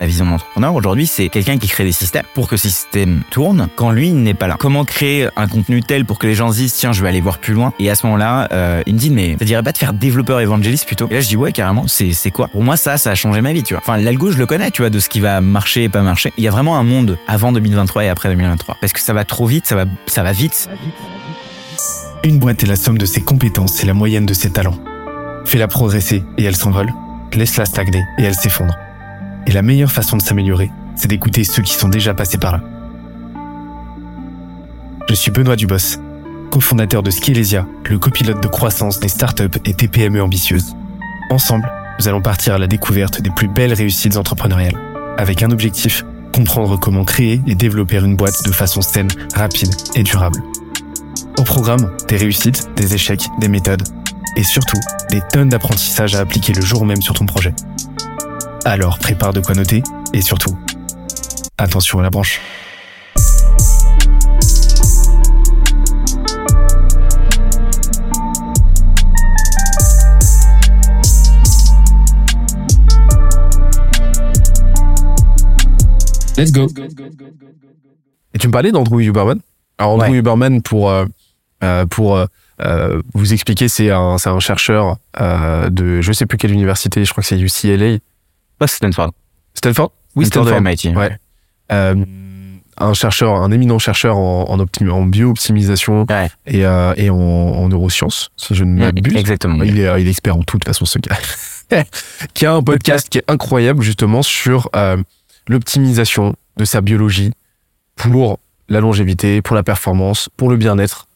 La vision d'entrepreneur aujourd'hui, c'est quelqu'un qui crée des systèmes pour que ces systèmes tournent quand lui n'est pas là. Comment créer un contenu tel pour que les gens se disent tiens je vais aller voir plus loin? Et à ce moment-là euh, il me dit mais ça dirait pas de faire développeur évangéliste plutôt? Et là je dis ouais carrément c'est c'est quoi? Pour moi ça ça a changé ma vie tu vois. Enfin l'algo je le connais tu vois de ce qui va marcher et pas marcher. Il y a vraiment un monde avant 2023 et après 2023 parce que ça va trop vite ça va ça va vite. Une boîte est la somme de ses compétences et la moyenne de ses talents. Fais-la progresser et elle s'envole. Laisse-la stagner et elle s'effondre et la meilleure façon de s'améliorer, c'est d'écouter ceux qui sont déjà passés par là. Je suis Benoît Dubos, cofondateur de Skilesia, le copilote de croissance des startups et TPME ambitieuses. Ensemble, nous allons partir à la découverte des plus belles réussites entrepreneuriales, avec un objectif, comprendre comment créer et développer une boîte de façon saine, rapide et durable. Au programme, des réussites, des échecs, des méthodes, et surtout, des tonnes d'apprentissages à appliquer le jour même sur ton projet. Alors prépare de quoi noter et surtout, attention à la branche. Let's go. Et tu me parlais d'Andrew Huberman. Alors Andrew Huberman, pour euh, euh, pour euh, vous expliquer, c'est un c'est un chercheur de je sais plus quelle université, je crois que c'est UCLA, pas Stanford. Stanford? Oui, Stanford. MIT. Ouais. Euh, un chercheur, un éminent chercheur en, en, en bio-optimisation et, euh, et en, en, neurosciences, si je ne m'abuse. Exactement. Il est, il est expert en tout, de toute façon, ce gars. qui a un podcast qui est incroyable, justement, sur euh, l'optimisation de sa biologie pour la longévité, pour la performance, pour le bien-être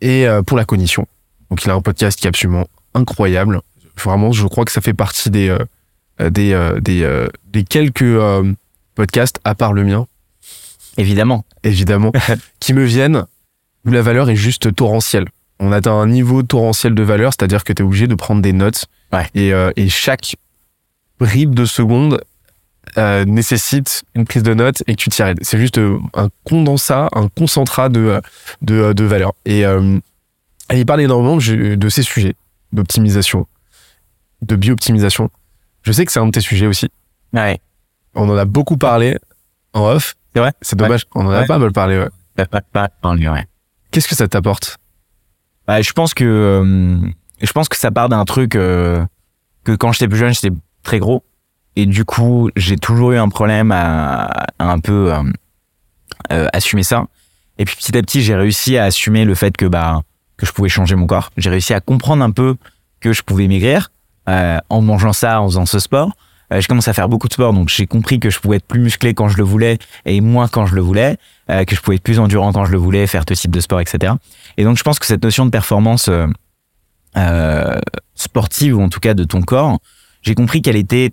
et euh, pour la cognition. Donc, il a un podcast qui est absolument incroyable. Vraiment, je crois que ça fait partie des euh, euh, des, euh, des, euh, des quelques podcasts, à part le mien. Évidemment. Évidemment. qui me viennent où la valeur est juste torrentielle. On atteint un niveau torrentiel de valeur, c'est-à-dire que tu es obligé de prendre des notes. Et, et chaque bribe de seconde euh, nécessite une prise de notes et que tu t'y arrêtes. C'est juste un condensat, un concentrat de, de, de valeur. Et, euh, et il parle énormément de ces sujets d'optimisation, de bio-optimisation. Je sais que c'est un de tes sujets aussi. Ouais. On en a beaucoup parlé en off. C'est vrai? C'est dommage. On en a pas mal parlé, ouais. Pas, pas, ouais. Qu'est-ce que ça t'apporte? Bah, Je pense que euh, je pense que ça part d'un truc euh, que quand j'étais plus jeune, j'étais très gros. Et du coup, j'ai toujours eu un problème à, à un peu euh, euh, assumer ça. Et puis petit à petit, j'ai réussi à assumer le fait que bah que je pouvais changer mon corps. J'ai réussi à comprendre un peu que je pouvais maigrir euh, en mangeant ça, en faisant ce sport. Euh, je commence à faire beaucoup de sport, donc j'ai compris que je pouvais être plus musclé quand je le voulais et moins quand je le voulais, euh, que je pouvais être plus endurant quand je le voulais, faire ce type de sport, etc. Et donc je pense que cette notion de performance euh, sportive ou en tout cas de ton corps, j'ai compris qu'elle était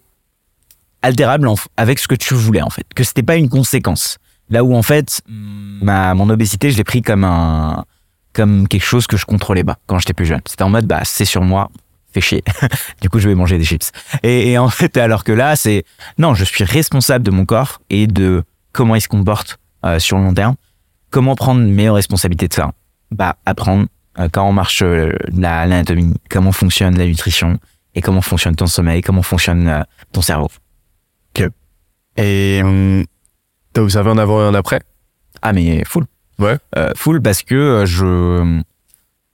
altérable avec ce que tu voulais en fait, que c'était pas une conséquence. Là où en fait ma mon obésité, je l'ai pris comme un comme quelque chose que je contrôlais pas quand j'étais plus jeune. C'était en mode bah c'est sur moi, fait chier. du coup, je vais manger des chips. Et, en fait, alors que là, c'est non, je suis responsable de mon corps et de comment il se comporte euh, sur le long terme. Comment prendre mes responsabilités de ça? Bah, apprendre euh, comment marche euh, l'anatomie, comment fonctionne la nutrition et comment fonctionne ton sommeil, comment fonctionne ton cerveau. Ok. Et t'as observé un avant et un après? Ah, mais full. Ouais. full parce que je,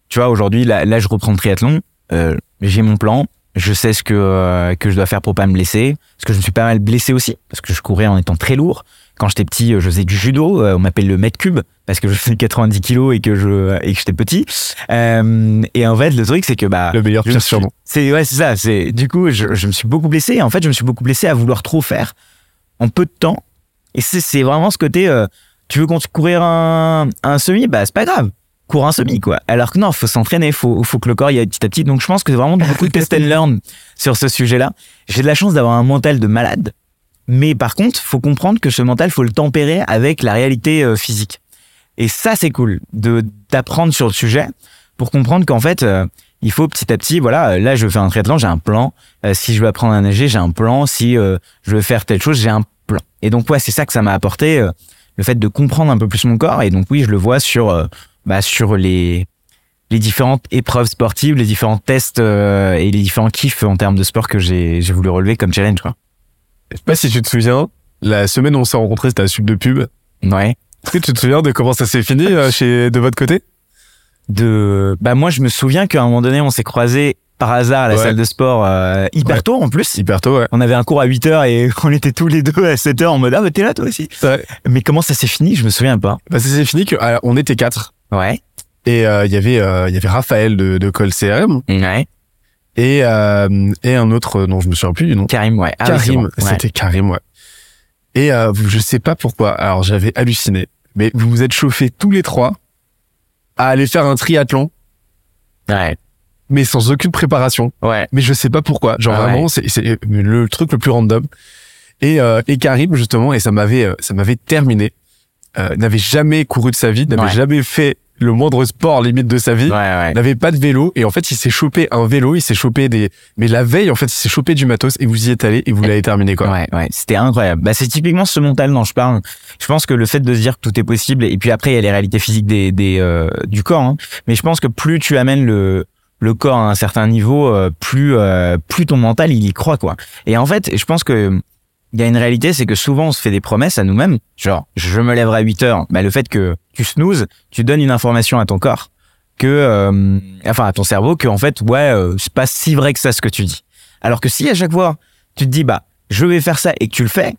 tu vois, aujourd'hui, là, là, je reprends le triathlon euh, j'ai mon plan, je sais ce que euh, que je dois faire pour pas me blesser, parce que je me suis pas mal blessé aussi, parce que je courais en étant très lourd. Quand j'étais petit, je faisais du judo, on m'appelle le mètre cube parce que je faisais 90 kilos et que je et que j'étais petit. Euh, et en fait, le truc c'est que bah le meilleur pire sûrement. C'est ouais, c'est ça. C'est du coup, je, je me suis beaucoup blessé. Et en fait, je me suis beaucoup blessé à vouloir trop faire en peu de temps. Et c'est vraiment ce côté. Euh, tu veux courir un, un semi, bah c'est pas grave cours un semi quoi. Alors que non, faut s'entraîner, faut faut que le corps y aille petit à petit. Donc je pense que c'est vraiment beaucoup de test and learn sur ce sujet-là. J'ai de la chance d'avoir un mental de malade, mais par contre, faut comprendre que ce mental, faut le tempérer avec la réalité euh, physique. Et ça, c'est cool de d'apprendre sur le sujet pour comprendre qu'en fait, euh, il faut petit à petit, voilà, là je fais un triathlon, j'ai un plan. Euh, si je veux apprendre à nager, j'ai un plan. Si je veux faire telle chose, j'ai un plan. Et donc ouais, c'est ça que ça m'a apporté, le fait de comprendre un peu plus mon corps. Et donc oui, je le vois sur bah, sur les les différentes épreuves sportives, les différents tests euh, et les différents kiffs en termes de sport que j'ai j'ai voulu relever comme challenge quoi. Je sais pas si tu te souviens, la semaine où on s'est rencontrés, c'était à Sub de Pub. Ouais. Est-ce que tu te souviens de comment ça s'est fini euh, chez de votre côté? De, bah moi je me souviens qu'à un moment donné on s'est croisés par hasard à la Ouais. salle de sport euh, hyper Ouais. tôt en plus. Hyper tôt, ouais. On avait un cours à 8 heures et on était tous les deux à 7 heures en mode ah bah t'es là toi aussi. Ouais. Mais comment ça s'est fini? Je me souviens pas. Bah, ça s'est fini que euh, on était quatre Ouais. et euh, il y avait euh, il y avait Raphaël de, de Call CRM Ouais. et euh, et un autre dont je me souviens plus du nom. Karim, ouais. Ah oui, Karim. Ouais. c'était Karim, ouais. Et euh, je sais pas pourquoi. Alors j'avais halluciné, mais vous vous êtes chauffés tous les trois à aller faire un triathlon, Ouais. mais sans aucune préparation. Ouais. Mais je sais pas pourquoi. Genre Ah ouais. vraiment, c'est c'est le truc le plus random. Et euh, et Karim justement, et ça m'avait ça m'avait terminé. Euh, n'avait jamais couru de sa vie, n'avait Ouais. jamais fait le moindre sport limite de sa vie. Ouais, ouais. n'avait pas de vélo et en fait il s'est chopé un vélo, il s'est chopé des mais la veille en fait il s'est chopé du matos et vous y êtes allé et vous l'avez terminé quoi. Ouais, ouais, c'était incroyable. Bah, c'est typiquement ce mental dont je parle. Je pense que le fait de se dire que tout est possible, et puis après il y a les réalités physiques des, des euh, du corps. Hein. Mais je pense que plus tu amènes le le corps à un certain niveau, euh, plus euh, plus ton mental il y croit quoi. Et en fait, je pense que il y a une réalité, c'est que souvent on se fait des promesses à nous-mêmes, genre je me lèverai à 8 heures. Bah, le fait que tu snoozes, tu donnes une information à ton corps que euh, enfin à ton cerveau que en fait ouais euh, c'est pas si vrai que ça ce que tu dis. Alors que si à chaque fois tu te dis bah je vais faire ça et que tu le fais,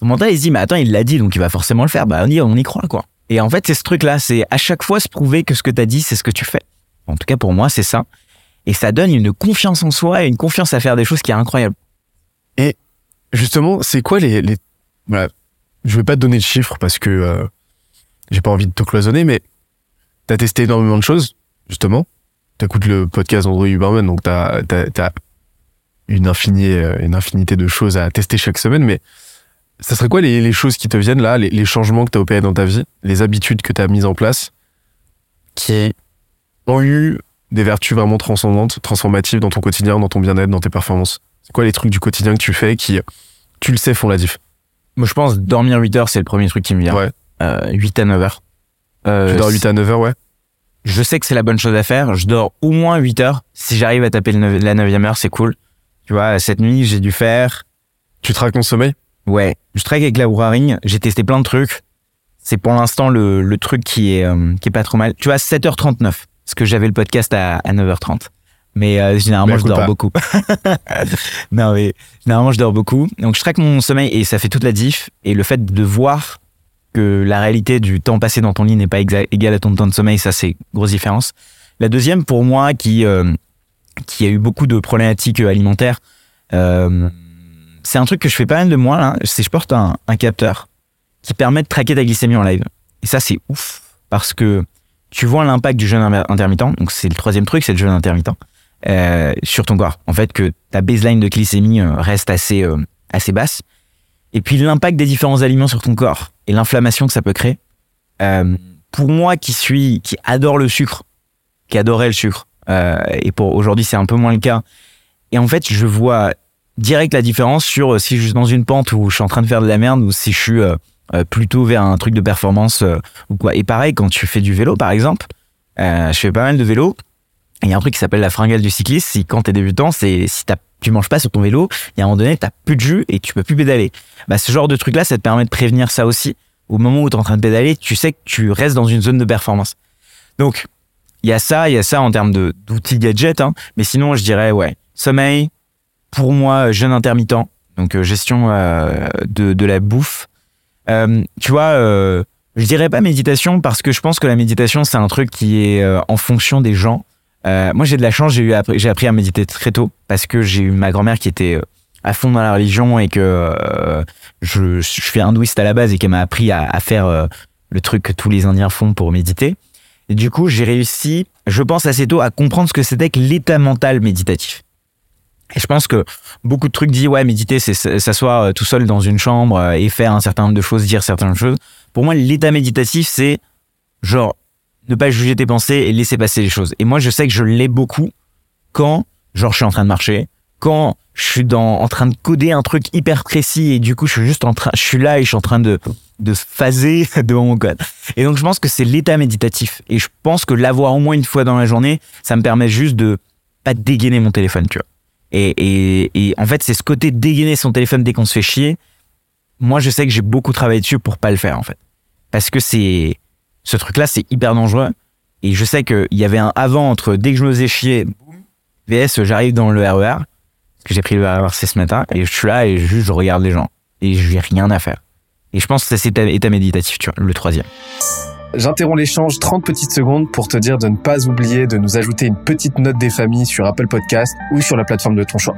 ton mental il se dit mais attends il l'a dit donc il va forcément le faire. Bah on y on y croit quoi. Et en fait c'est ce truc là, c'est à chaque fois se prouver que ce que t'as dit c'est ce que tu fais. En tout cas pour moi c'est ça. Et ça donne une confiance en soi et une confiance à faire des choses qui est incroyable. Justement, c'est quoi les les voilà, je vais pas te donner de chiffres parce que euh, j'ai pas envie de te cloisonner mais t'as testé énormément de choses justement. T'écoutes le podcast Andrew Huberman donc t'as t'as une euh, une infinité de choses à tester chaque semaine mais ça serait quoi les, les choses qui te viennent là, les, les changements que t'as opérés dans ta vie, les habitudes que t'as mises en place qui ont eu des vertus vraiment transcendantes, transformatives dans ton quotidien, dans ton bien-être, dans tes performances? C'est quoi les trucs du quotidien que tu fais qui, tu le sais, font la diff? Moi je pense dormir 8 heures c'est le premier truc qui me vient. Ouais. Euh, 8 à 9 heures. Euh, Tu dors 8 à 9 heures, ouais je sais que c'est la bonne chose à faire. Je dors au moins 8 heures. Si j'arrive à taper le neuf- la 9 heure, c'est cool. Tu vois, cette nuit, j'ai dû faire, Tu traques ton sommeil? Ouais, je traque avec la Oura. J'ai testé plein de trucs. C'est pour l'instant le, le truc qui est, euh, qui est pas trop mal. Tu vois, 7h39. Parce que j'avais le podcast à, à 9h30. Mais euh, généralement, Bah, je dors pas. beaucoup. non, mais généralement, je dors beaucoup. Donc, je traque mon sommeil et ça fait toute la diff. Et le fait de voir que la réalité du temps passé dans ton lit n'est pas égale à ton temps de sommeil, ça, c'est grosse différence. La deuxième, pour moi, qui, euh, qui a eu beaucoup de problématiques euh, alimentaires, euh, c'est un truc que je fais pas mal de moi, là. C'est je porte un, un capteur qui permet de traquer ta glycémie en live. Et ça, c'est ouf. Parce que tu vois l'impact du jeûne inter- intermittent. Donc, c'est le troisième truc, c'est le jeûne intermittent. Euh, sur ton corps. En fait, que ta baseline de glycémie euh, reste assez, euh, assez basse. Et puis, l'impact des différents aliments sur ton corps et l'inflammation que ça peut créer. Pour moi, qui suis, qui adore le sucre, qui adorait le sucre, et pour aujourd'hui, c'est un peu moins le cas. Et en fait, je vois direct la différence sur si je suis dans une pente où je suis en train de faire de la merde ou si je suis plutôt vers un truc de performance ou quoi. Et pareil, quand tu fais du vélo, par exemple, je fais pas mal de vélo. Il y a un truc qui s'appelle la fringale du cycliste. Si quand t'es débutant, c'est si t'as- tu manges pas sur ton vélo, il y a un moment donné, t'as plus de jus et tu peux plus pédaler. Bah, ce genre de truc-là, ça te permet de prévenir ça aussi. Au moment où t'es en train de pédaler, tu sais que tu restes dans une zone de performance. Donc, il y a ça, il y a ça en termes d'outils gadgets. Hein. Mais sinon, je dirais, ouais, sommeil, pour moi, jeûne intermittent. Donc, euh, gestion euh, de, la bouffe. Euh, tu vois, je dirais pas méditation parce que je pense que la méditation, c'est un truc qui est en fonction des gens. Euh, moi, j'ai de la chance, j'ai eu j'ai appris à méditer très tôt parce que j'ai eu ma grand-mère qui était euh, à fond dans la religion et que euh, je, je suis hindouiste à la base et qu'elle m'a appris à, à faire euh, le truc que tous les Indiens font pour méditer. Et du coup, j'ai réussi, je pense assez tôt, à comprendre ce que c'était que l'état mental méditatif. Et je pense que beaucoup de trucs disent ouais méditer c'est s'asseoir tout seul dans une chambre et faire un certain nombre de choses, dire certaines choses. Pour moi l'état méditatif c'est genre ne pas juger tes pensées et laisser passer les choses. Et moi je sais que je l'ai beaucoup quand genre je suis en train de marcher, quand je suis en train de coder un truc hyper précis et du coup je suis juste en train je suis là et je suis en train de de phaser devant mon code. Et donc je pense que c'est l'état méditatif et je pense que l'avoir au moins une fois dans la journée, ça me permet juste de pas dégainer mon téléphone, tu vois. Et, et, et en fait, c'est ce côté dégainer son téléphone dès qu'on se fait chier. Moi, je sais que j'ai beaucoup travaillé dessus pour pas le faire, en fait. Parce que c'est, ce truc-là, c'est hyper dangereux. Et je sais qu'il y avait un avant entre dès que je me faisais chier, VS, j'arrive dans le RER, parce que j'ai pris le RER ce matin, et je suis là et juste je regarde les gens. Et j'ai rien à faire. Et je pense que c'est état méditatif, tu vois, le troisième. J'interromps l'échange 30 petites secondes pour te dire de ne pas oublier de nous ajouter une petite note des familles sur Apple Podcast ou sur la plateforme de ton choix.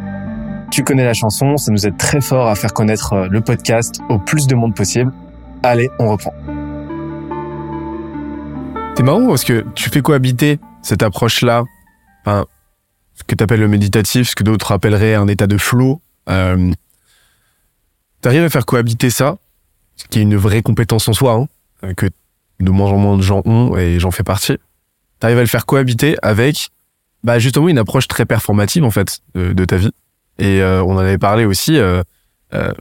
Tu connais la chanson, ça nous aide très fort à faire connaître euh, le podcast au plus de monde possible. Allez, on reprend. C'est marrant parce que tu fais cohabiter cette approche-là, enfin, ce que tu appelles le méditatif, ce que d'autres appelleraient un état de flow. Euh, tu à faire cohabiter ça, ce qui est une vraie compétence en soi, hein, que de moins en moins de gens ont, et j'en fais partie. Tu à le faire cohabiter avec bah, justement une approche très performative en fait de, ta vie. Et euh, on en avait parlé aussi, euh, euh,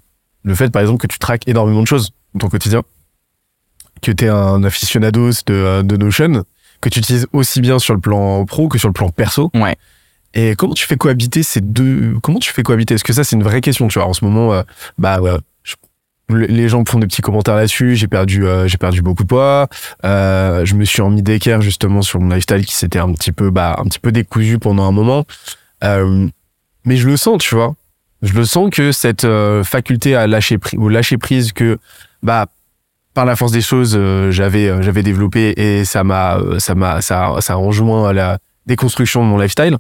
le fait par exemple que tu traques énormément de choses dans ton quotidien que tu es un aficionados de, euh, de Notion, que tu utilises aussi bien sur le plan pro que sur le plan perso. Ouais. Et comment tu fais cohabiter ces deux Comment tu fais cohabiter? Est-ce que ça c'est une vraie question Tu vois, en ce moment, euh, bah ouais, les gens font des petits commentaires là-dessus. J'ai perdu, euh, j'ai perdu beaucoup de poids. Euh, je me suis remis d'équerre justement sur mon lifestyle qui s'était un petit peu, bah, un petit peu décousu pendant un moment. Mais je le sens, tu vois. Je le sens que cette faculté à lâcher prise ou lâcher prise que, bah, par la force des choses, euh, j'avais euh, j'avais développé et ça m'a euh, ça m'a ça ça a rejoint la déconstruction de mon lifestyle.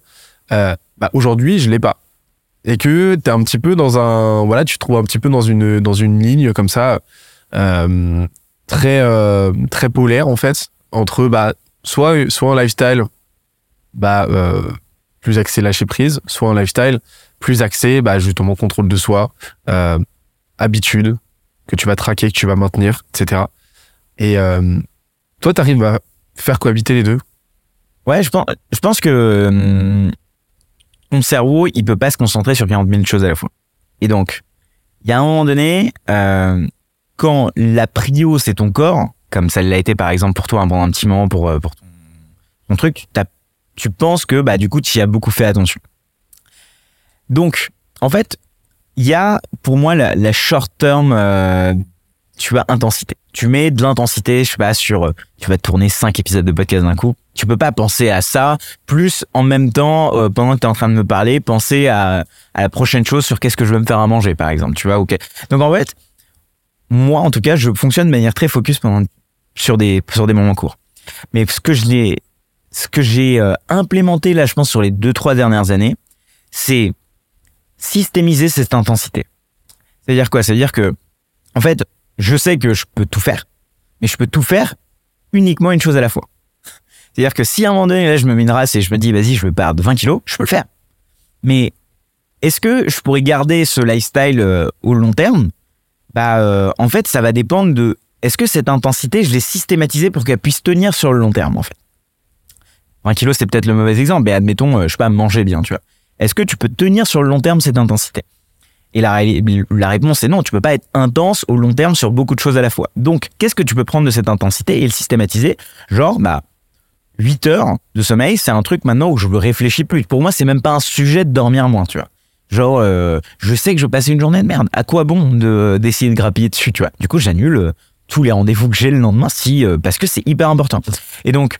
Euh, bah aujourd'hui, je l'ai pas. Et que t'es un petit peu dans un voilà, tu te trouves un petit peu dans une dans une ligne comme ça euh, très très polaire en fait entre bah soit soit un lifestyle bah plus axé lâcher prise, soit un lifestyle plus axé bah justement contrôle de soi, habitude, que tu vas traquer, que tu vas maintenir, etc. Et euh, toi, tu arrives à faire cohabiter les deux? Ouais, je pense, je pense que euh, ton cerveau, il peut pas se concentrer sur 40 000 choses à la fois. Et donc, il y a un moment donné, euh, quand la prio, c'est ton corps, comme ça l'a été par exemple pour toi hein, pendant un petit moment pour, euh, pour ton, ton truc, tu penses que bah du coup, tu y as beaucoup fait attention. Donc, en fait, il y a pour moi la, la short term euh, tu as intensité. Tu mets de l'intensité je sais pas sur euh, tu vas tourner cinq épisodes de podcast d'un coup. Tu peux pas penser à ça. Plus en même temps euh, pendant que tu es en train de me parler penser à, à la prochaine chose sur qu'est-ce que je veux me faire à manger par exemple tu vois ok. Donc en fait moi en tout cas je fonctionne de manière très focus pendant sur des sur des moments courts. Mais ce que je l'ai ce que j'ai implémenté là je pense sur les deux trois dernières années c'est systémiser cette intensité. C'est-à-dire quoi? C'est-à-dire que, en fait, je sais que je peux tout faire, mais je peux tout faire uniquement une chose à la fois. C'est-à-dire que si à un moment donné, là, je me mets une race et je me dis, vas-y, je veux perdre 20 kilos, je peux le faire. Mais est-ce que je pourrais garder ce lifestyle euh, au long terme? Bah, euh, en fait, ça va dépendre de est-ce que cette intensité, je l'ai systématisée pour qu'elle puisse tenir sur le long terme, en fait? 20 kilos, c'est peut-être le mauvais exemple, mais admettons, euh, je sais pas, manger bien, tu vois. Est-ce que tu peux tenir sur le long terme cette intensité? Et la, réponse est non, tu peux pas être intense au long terme sur beaucoup de choses à la fois. Donc, qu'est-ce que tu peux prendre de cette intensité et le systématiser? Genre, bah, 8 heures de sommeil, c'est un truc maintenant où je ne réfléchis plus. Pour moi, c'est même pas un sujet de dormir moins, tu vois. Genre, euh, je sais que je passer une journée de merde. À quoi bon de d'essayer de grappiller dessus, tu vois? Du coup, j'annule euh, tous les rendez-vous que j'ai le lendemain, si euh, parce que c'est hyper important. Et donc,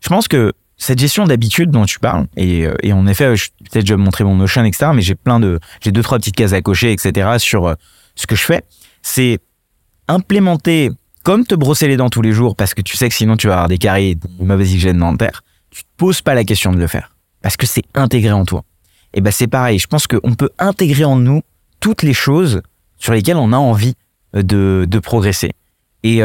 je pense que cette gestion d'habitude dont tu parles, et, euh, et en effet, peut-être je vais montrer mon Notion, etc., mais j'ai plein de, j'ai deux, trois petites cases à cocher, etc., sur euh, ce que je fais, c'est implémenter, comme te brosser les dents tous les jours, parce que tu sais que sinon tu vas avoir des caries, une mauvaise hygiène dentaire, tu te poses pas la question de le faire, parce que c'est intégré en toi. Et ben c'est pareil, je pense qu'on peut intégrer en nous toutes les choses sur lesquelles on a envie euh, de, progresser. Et,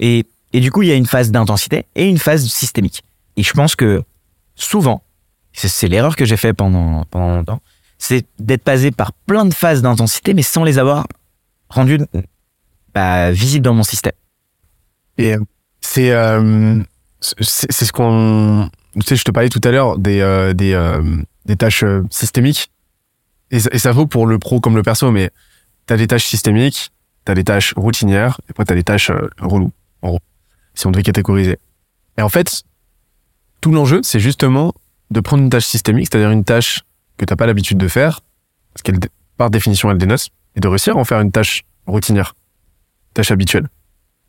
et, et du coup, il y a une phase d'intensité et une phase systémique. Et je pense que souvent, c'est l'erreur que j'ai fait pendant, pendant longtemps, c'est d'être passé par plein de phases d'intensité, mais sans les avoir rendues bah, visibles dans mon système. Et euh, c'est euh, c'est ce qu'on... Tu sais, je te parlais tout à l'heure des, euh, des, des tâches systémiques. Et, et, ça vaut pour le pro comme le perso, mais tu as des tâches systémiques, tu as des tâches routinières, et après tu as des tâches reloues, en gros, si on devait catégoriser. Et en fait, tout l'enjeu, c'est justement de prendre une tâche systémique, c'est-à-dire une tâche que t'as pas l'habitude de faire, parce qu'elle, par définition, elle dénote, et de réussir à en faire une tâche routinière, tâche habituelle.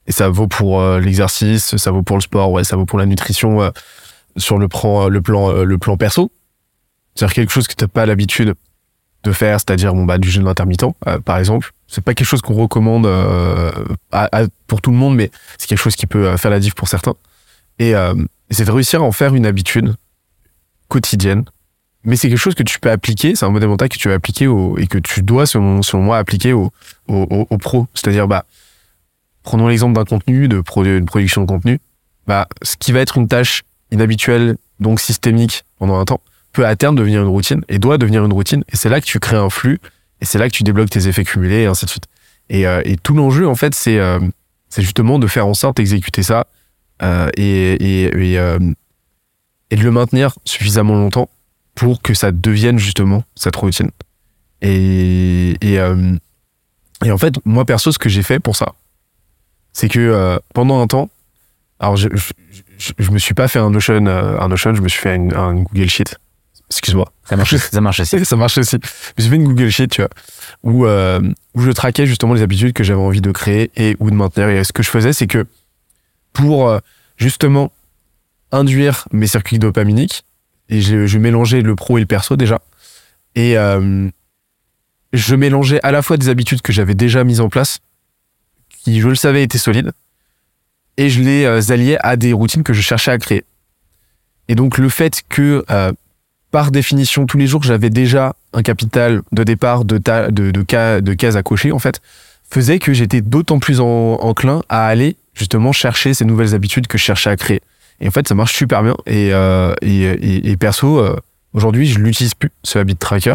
Et ça vaut pour euh, l'exercice, ça vaut pour le sport, ouais, ça vaut pour la nutrition euh, sur le plan, le plan, le plan perso. C'est-à-dire quelque chose que t'as pas l'habitude de faire, c'est-à-dire bon bah du jeûne intermittent, par exemple. C'est pas quelque chose qu'on recommande pour tout le monde, mais c'est quelque chose qui peut faire la diff pour certains. Et c'est de réussir à en faire une habitude quotidienne. Mais c'est quelque chose que tu peux appliquer, c'est un modèle mental que tu vas appliquer au, et que tu dois, selon, selon moi, appliquer au, au, au, pro. C'est-à-dire, bah, prenons l'exemple d'un contenu, de, une production de contenu. Bah, ce qui va être une tâche inhabituelle, donc systémique pendant un temps, peut à terme devenir une routine et doit devenir une routine. Et c'est là que tu crées un flux et c'est là que tu débloques tes effets cumulés et ainsi de suite. Et, euh, et tout l'enjeu, en fait, c'est euh, c'est justement de faire en sorte d'exécuter ça euh, et, et, et, euh, et, de le maintenir suffisamment longtemps pour que ça devienne justement cette routine. Et, et, euh, et en fait, moi perso, ce que j'ai fait pour ça, c'est que pendant un temps, alors je, je, je, me suis pas fait un Notion, un Notion, je me suis fait un, Google Sheet. Excuse-moi. Ça marche, ça marche aussi. ça marche aussi. Je me suis fait une Google Sheet, tu vois, où, où je traquais justement les habitudes que j'avais envie de créer et ou de maintenir. Et ce que je faisais, c'est que pour euh, justement induire mes circuits dopaminiques. Et je, je mélangeais le pro et le perso déjà. Et euh, je mélangeais à la fois des habitudes que j'avais déjà mises en place, qui, je le savais, étaient solides, et je les euh, alliais à des routines que je cherchais à créer. Et donc le fait que, par définition, tous les jours, j'avais déjà un capital de départ de, de, de, cas, de cases à cocher, en fait, faisait que j'étais d'autant plus enclin à aller justement chercher ces nouvelles habitudes que je cherchais à créer. Et en fait, ça marche super bien. Et, euh, et, et, perso, euh, aujourd'hui, je l'utilise plus, ce habit tracker,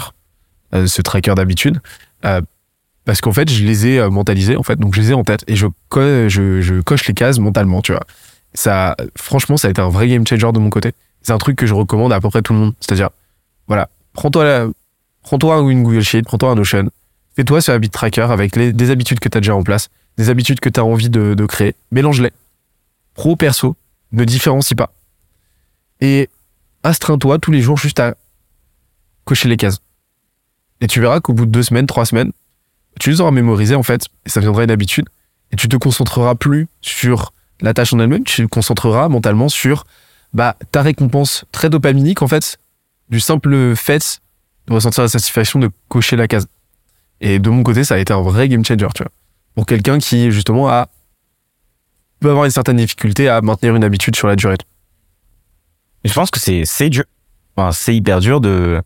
euh, ce tracker d'habitude, euh, parce qu'en fait, je les ai mentalisés, en fait, donc je les ai en tête et je, co je, je coche les cases mentalement, tu vois. Ça, franchement, ça a été un vrai game changer de mon côté. C'est un truc que je recommande à peu près tout le monde. C'est-à-dire, voilà, prends-toi prends-toi une Google Sheet, prends-toi un Notion, fais-toi ce habit tracker avec les, des habitudes que tu as déjà en place des habitudes que tu as envie de, de créer, mélange-les. Pro, perso, ne différencie pas. Et astreins-toi tous les jours juste à cocher les cases. Et tu verras qu'au bout de deux semaines, trois semaines, tu les auras mémorisées en fait, et ça viendra une habitude. Et tu te concentreras plus sur la tâche en elle-même, tu te concentreras mentalement sur bah, ta récompense très dopaminique en fait, du simple fait de ressentir la satisfaction de cocher la case. Et de mon côté, ça a été un vrai game changer, tu vois pour quelqu'un qui justement a peut avoir une certaine difficulté à maintenir une habitude sur la durée. je pense que c'est c'est dur. Enfin, c'est hyper dur de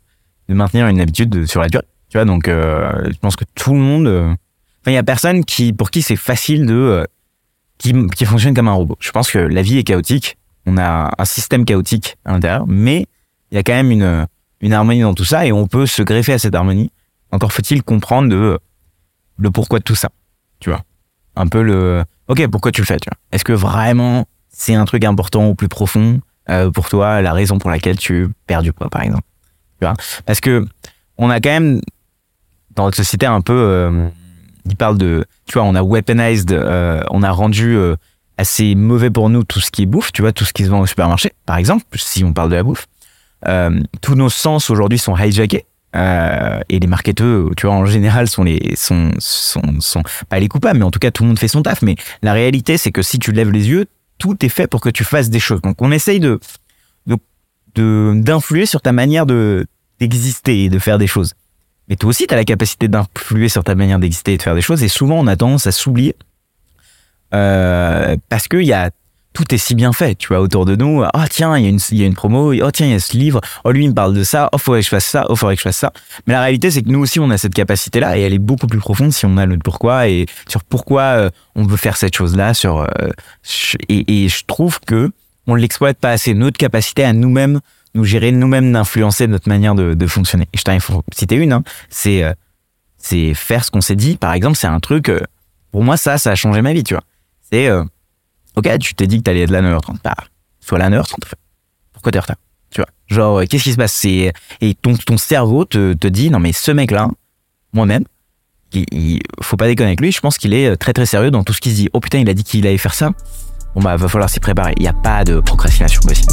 de maintenir une habitude sur la durée. Tu vois, donc euh, je pense que tout le monde. Euh, il y a personne qui pour qui c'est facile de euh, qui qui fonctionne comme un robot. Je pense que la vie est chaotique. On a un système chaotique à l'intérieur, mais il y a quand même une une harmonie dans tout ça et on peut se greffer à cette harmonie. Encore faut-il comprendre de le pourquoi de tout ça tu vois. Un peu le, ok, pourquoi tu le fais. Est-ce que vraiment c'est un truc important ou plus profond euh, pour toi, la raison pour laquelle tu perds du poids, par exemple. Tu vois. Parce que on a quand même dans notre société un peu, euh, il parle de, tu vois, on a weaponized, euh, on a rendu euh, assez mauvais pour nous tout ce qui est bouffe, tu vois, tout ce qui se vend au supermarché, par exemple, si on parle de la bouffe. Tous nos sens aujourd'hui sont hijackés euh, et les marketeurs, tu vois, en général, sont les sont, sont sont pas les coupables, mais en tout cas, tout le monde fait son taf. Mais la réalité, c'est que si tu lèves les yeux, tout est fait pour que tu fasses des choses. Donc, on essaye de de d'influer sur ta manière de d'exister et de faire des choses. Mais toi aussi, tu as la capacité d'influer sur ta manière d'exister et de faire des choses. Et souvent, on a tendance à s'oublier euh, parce qu'il y a tout est si bien fait, tu vois, autour de nous. Oh tiens, il y a une, il y a une promo. Oh tiens, il y a ce livre. Oh lui, il me parle de ça. Oh faudrait que je fasse ça. Oh faudrait que je fasse ça. Mais la réalité, c'est que nous aussi, on a cette capacité-là et elle est beaucoup plus profonde si on a le pourquoi et sur pourquoi euh, on veut faire cette chose-là. Sur euh, et, je trouve que on l'exploite pas assez. Notre capacité à nous-mêmes nous gérer, nous-mêmes d'influencer notre manière de, fonctionner. Je t'en citer une. Hein. C'est euh, c'est faire ce qu'on s'est dit. Par exemple, c'est un truc. pour moi, ça, ça a changé ma vie. Tu vois. C'est Ok, tu t'es dit que t'allais être là à 9h30. Bah, soit là à 9h30. Pourquoi t'es en retard Tu vois? Genre, euh, qu'est-ce qui se passe? C'est Et ton, ton cerveau te, te dit, non mais ce mec-là, moi-même, il, faut pas déconner avec lui, je pense qu'il est euh, très très sérieux dans tout ce qu'il se dit. Oh putain, il a dit qu'il allait faire ça. Bon bah, va falloir s'y préparer. Il n'y a pas de procrastination possible.